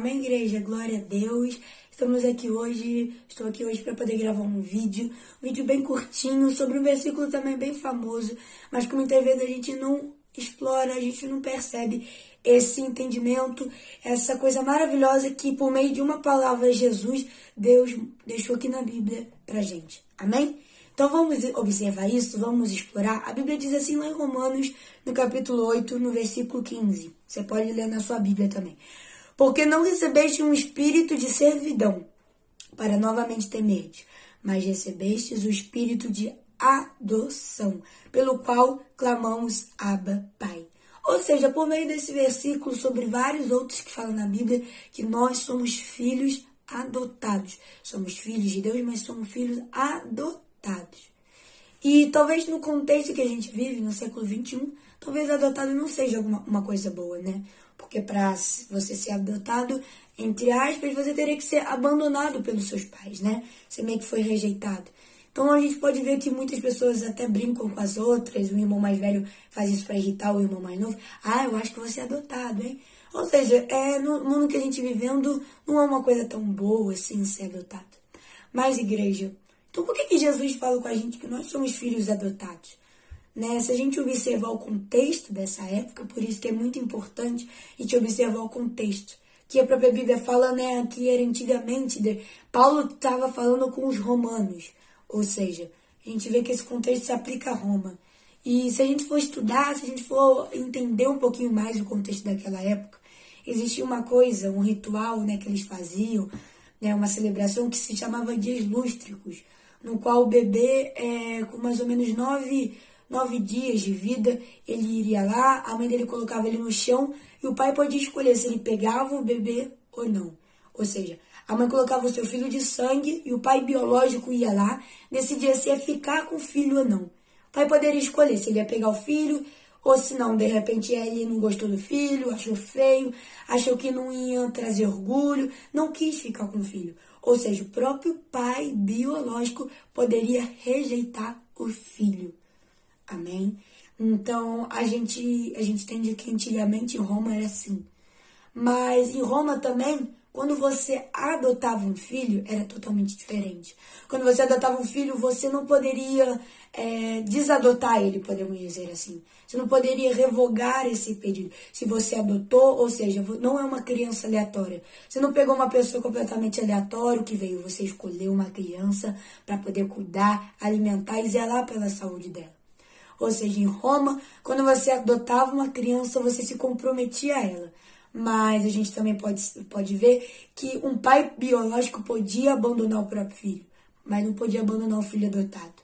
Amém, igreja? Glória a Deus. Estamos aqui hoje, estou aqui hoje para poder gravar um vídeo, um vídeo bem curtinho, sobre um versículo também bem famoso, mas que muitas vezes a gente não explora, a gente não percebe esse entendimento, essa coisa maravilhosa que por meio de uma palavra Jesus, Deus deixou aqui na Bíblia pra gente. Amém? Então vamos observar isso, vamos explorar. A Bíblia diz assim lá em Romanos, no capítulo 8, no versículo 15. Você pode ler na sua Bíblia também. Porque não recebeste um espírito de servidão para novamente temerdes, mas recebestes o espírito de adoção, pelo qual clamamos Abba, Pai. Ou seja, por meio desse versículo, sobre vários outros que falam na Bíblia, que nós somos filhos adotados. Somos filhos de Deus, mas somos filhos adotados. E talvez no contexto que a gente vive, no século XXI, talvez adotado não seja uma, uma coisa boa, né? Porque para você ser adotado, entre aspas, você teria que ser abandonado pelos seus pais, né? Você meio que foi rejeitado. Então a gente pode ver que muitas pessoas até brincam com as outras, o irmão mais velho faz isso para irritar o irmão mais novo. Ah, eu acho que você é adotado, hein? Ou seja, é, no mundo que a gente vivendo não é uma coisa tão boa assim ser adotado. Mas, igreja, então por que, que Jesus fala com a gente que nós somos filhos adotados? Né? Se a gente observar o contexto dessa época, por isso que é muito importante a gente observar o contexto. Que a própria Bíblia fala né, que era antigamente, de, Paulo estava falando com os romanos. Ou seja, a gente vê que esse contexto se aplica a Roma. E se a gente for estudar, se a gente for entender um pouquinho mais o contexto daquela época, existia uma coisa, um ritual né, que eles faziam, né, uma celebração que se chamava Dias Lústricos, no qual o bebê, é, com mais ou menos nove, nove dias de vida, ele iria lá, a mãe dele colocava ele no chão e o pai podia escolher se ele pegava o bebê ou não. Ou seja, a mãe colocava o seu filho de sangue e o pai biológico ia lá, decidia se ia ficar com o filho ou não. O pai poderia escolher se ele ia pegar o filho ou se não, de repente ele não gostou do filho, achou feio, achou que não ia trazer orgulho, não quis ficar com o filho. Ou seja, o próprio pai biológico poderia rejeitar o filho. Amém? Então, a gente, a gente entende que antigamente em Roma era assim. Mas em Roma também quando você adotava um filho, era totalmente diferente. Quando você adotava um filho, você não poderia é, desadotar ele, podemos dizer assim. Você não poderia revogar esse pedido. Se você adotou, ou seja, não é uma criança aleatória. Você não pegou uma pessoa completamente aleatória que veio, você escolheu uma criança para poder cuidar, alimentar e zelar pela saúde dela. Ou seja, em Roma, quando você adotava uma criança, você se comprometia a ela mas a gente também pode, pode ver que um pai biológico podia abandonar o próprio filho, mas não podia abandonar o filho adotado.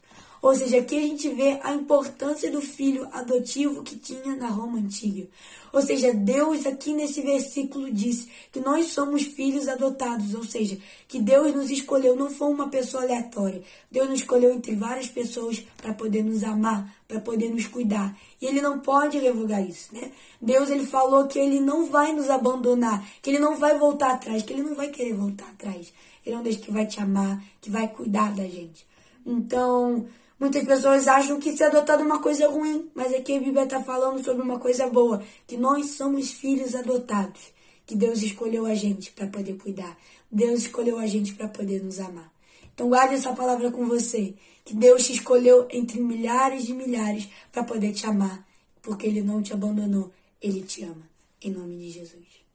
Ou seja, aqui a gente vê a importância do filho adotivo que tinha na Roma antiga. Ou seja, Deus aqui nesse versículo diz que nós somos filhos adotados, ou seja, que Deus nos escolheu, não foi uma pessoa aleatória. Deus nos escolheu entre várias pessoas para poder nos amar, para poder nos cuidar. E ele não pode revogar isso, né? Deus ele falou que ele não vai nos abandonar, que ele não vai voltar atrás, que ele não vai querer voltar atrás. Ele é um Deus que vai te amar, que vai cuidar da gente. Então, Muitas pessoas acham que ser adotado é uma coisa ruim, mas aqui a Bíblia está falando sobre uma coisa boa, que nós somos filhos adotados, que Deus escolheu a gente para poder cuidar, Deus escolheu a gente para poder nos amar. Então guarde essa palavra com você, que Deus te escolheu entre milhares de milhares para poder te amar, porque Ele não te abandonou, Ele te ama. Em nome de Jesus.